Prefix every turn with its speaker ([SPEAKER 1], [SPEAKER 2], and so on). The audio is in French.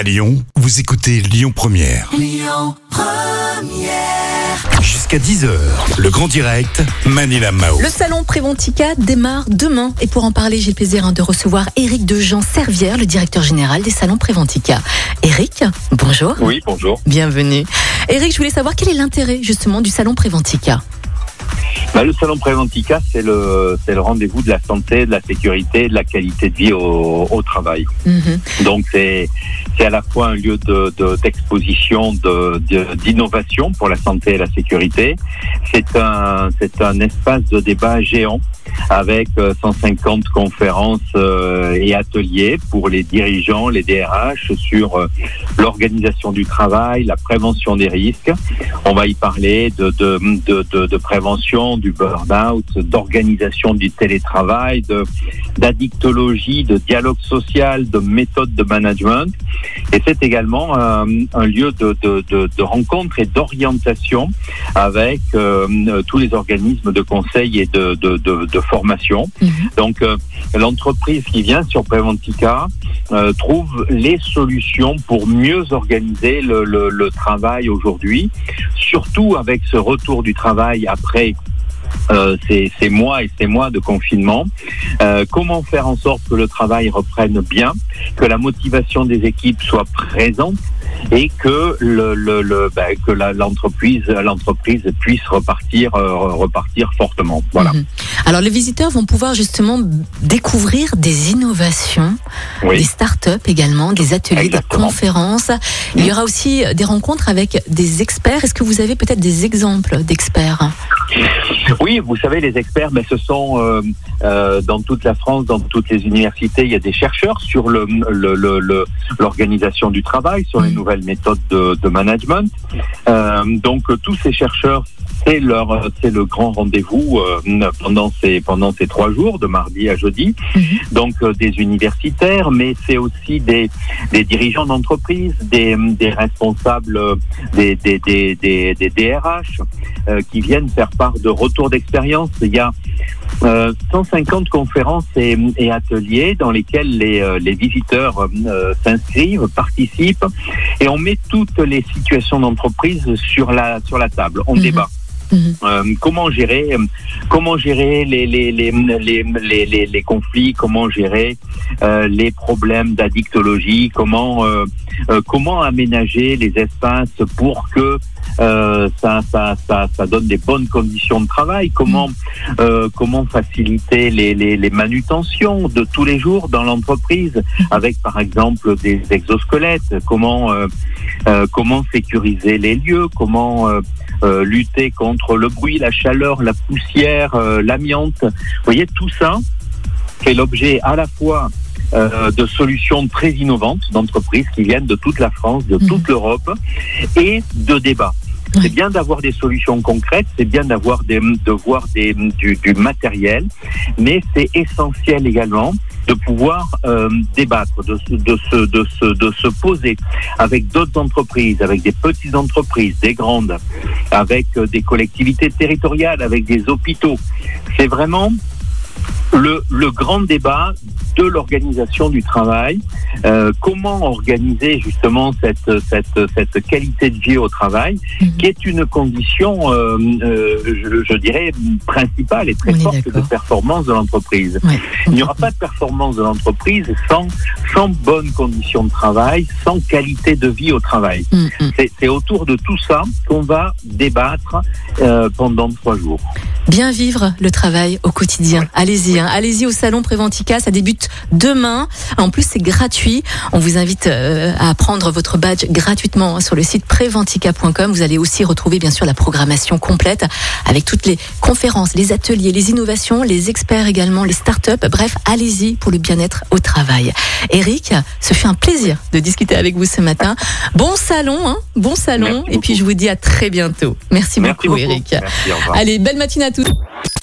[SPEAKER 1] À Lyon, vous écoutez Lyon Première. Jusqu'à 10h, le grand direct, Manila Mao.
[SPEAKER 2] Le salon Préventica démarre demain. Et pour en parler, j'ai le plaisir hein, de recevoir Éric Dejean Servière, le directeur général des salons Préventica. Éric, bonjour.
[SPEAKER 3] Oui, bonjour.
[SPEAKER 2] Bienvenue. Éric, je voulais savoir quel est l'intérêt justement du salon Préventica.
[SPEAKER 3] Bah, le salon Préventica, c'est le, c'est le rendez-vous de la santé, de la sécurité, de la qualité de vie au, au travail.
[SPEAKER 2] Mhm.
[SPEAKER 3] Donc c'est, c'est à la fois un lieu de, de- d'exposition, de, de- d'innovation pour la santé et la sécurité. C'est un, c'est un espace de débat géant avec euh, 150 conférences euh, et ateliers pour les dirigeants, les DRH sur euh, l'organisation du travail, la prévention des risques. On va y parler de, de, de, de, prévention du burn-out, d'organisation du télétravail, d'addictologie, de dialogue social, de méthode de management. Et c'est également euh, un lieu de, de, de, de rencontre et d'orientation avec euh, tous les organismes de conseil et de, de, de, de formation.
[SPEAKER 2] Mhm.
[SPEAKER 3] Donc euh, l'entreprise qui vient sur Preventica euh, trouve les solutions pour mieux organiser le, le, le travail aujourd'hui, surtout avec ce retour du travail après euh, ces, mois et ces mois de confinement. Euh, comment faire en sorte que le travail reprenne bien, que la motivation des équipes soit présente et que le, le, le ben, l'entreprise l'entreprise puisse repartir euh, repartir fortement. Voilà.
[SPEAKER 2] Mhm. Alors les visiteurs vont pouvoir justement découvrir des innovations, des start-up également, des ateliers,
[SPEAKER 3] Exactement.
[SPEAKER 2] des conférences. Il y aura aussi des rencontres avec des experts. Est-ce que vous avez peut-être des exemples d'experts
[SPEAKER 3] Oui, vous savez, les experts, mais ce sont euh, euh, dans toute la France, dans toutes les universités, il y a des chercheurs sur le le- le- le- l'organisation du travail, sur les nouvelles méthodes de, de management. Euh, donc euh, tous ces chercheurs, c'est leur c'est le grand rendez-vous euh, pendant ces pendant ces trois jours, de mardi à jeudi.
[SPEAKER 2] Mhm.
[SPEAKER 3] Donc euh, des universitaires, mais c'est aussi des des dirigeants d'entreprise, des des responsables, euh, des des des des, des DRH euh, qui viennent faire part de retours d'expérience. Il y a euh, 150 conférences et, et ateliers dans lesquels les, euh, les visiteurs euh, s'inscrivent, participent, et on met toutes les situations d'entreprise sur la sur la table. On
[SPEAKER 2] Mhm.
[SPEAKER 3] débat.
[SPEAKER 2] Mhm.
[SPEAKER 3] Euh, comment gérer, comment gérer les les les les les, conflits, comment gérer euh, les problèmes d'addictologie, comment euh, euh, comment aménager les espaces pour que euh, ça, ça ça ça donne des bonnes conditions de travail, comment euh, comment faciliter les, les les manutentions de tous les jours dans l'entreprise avec par exemple des exosquelettes, comment euh, euh, comment sécuriser les lieux, comment euh, lutter contre le bruit, la chaleur, la poussière, euh, l'amiante. Vous voyez, tout ça fait l'objet à la fois euh, de solutions très innovantes d'entreprises qui viennent de toute la France, de toute l'Europe, et de débats. C'est bien d'avoir des solutions concrètes, c'est bien d'avoir des, de voir des, du, du matériel, mais c'est essentiel également de pouvoir euh, débattre, de, se- de, se, de, se, poser avec d'autres entreprises, avec des petites entreprises, des grandes, avec euh, des collectivités territoriales, avec des hôpitaux. C'est vraiment le, le grand débat de l'organisation du travail. Euh, comment organiser justement cette, cette, cette qualité de vie au travail,
[SPEAKER 2] Mhm.
[SPEAKER 3] qui est une condition, euh, euh, je, je dirais, principale et très forte de performance de l'entreprise.
[SPEAKER 2] Ouais,
[SPEAKER 3] Il n'y aura pas de performance de l'entreprise sans, sans bonnes conditions de travail, sans qualité de vie au travail.
[SPEAKER 2] Mhm.
[SPEAKER 3] C'est autour de tout ça qu'on va débattre pendant trois jours.
[SPEAKER 2] Bien vivre le travail au quotidien. Allez-y, hein. allez-y au salon Préventica, ça débute demain. En plus, c'est gratuit. On vous invite euh, à prendre votre badge gratuitement hein, sur le site préventica.com. Vous allez aussi retrouver bien sûr la programmation complète avec toutes les conférences, les ateliers, les innovations, les experts également, les startups. Bref, allez-y pour le bien-être au travail. Eric, ce fut un plaisir de discuter avec vous ce matin. Bon salon, hein, bon salon.
[SPEAKER 3] Merci
[SPEAKER 2] Et puis je vous dis à très bientôt. Merci,
[SPEAKER 3] Merci
[SPEAKER 2] beaucoup,
[SPEAKER 3] beaucoup.
[SPEAKER 2] Eric.
[SPEAKER 3] Merci.
[SPEAKER 2] Allez, belle matinée à tous.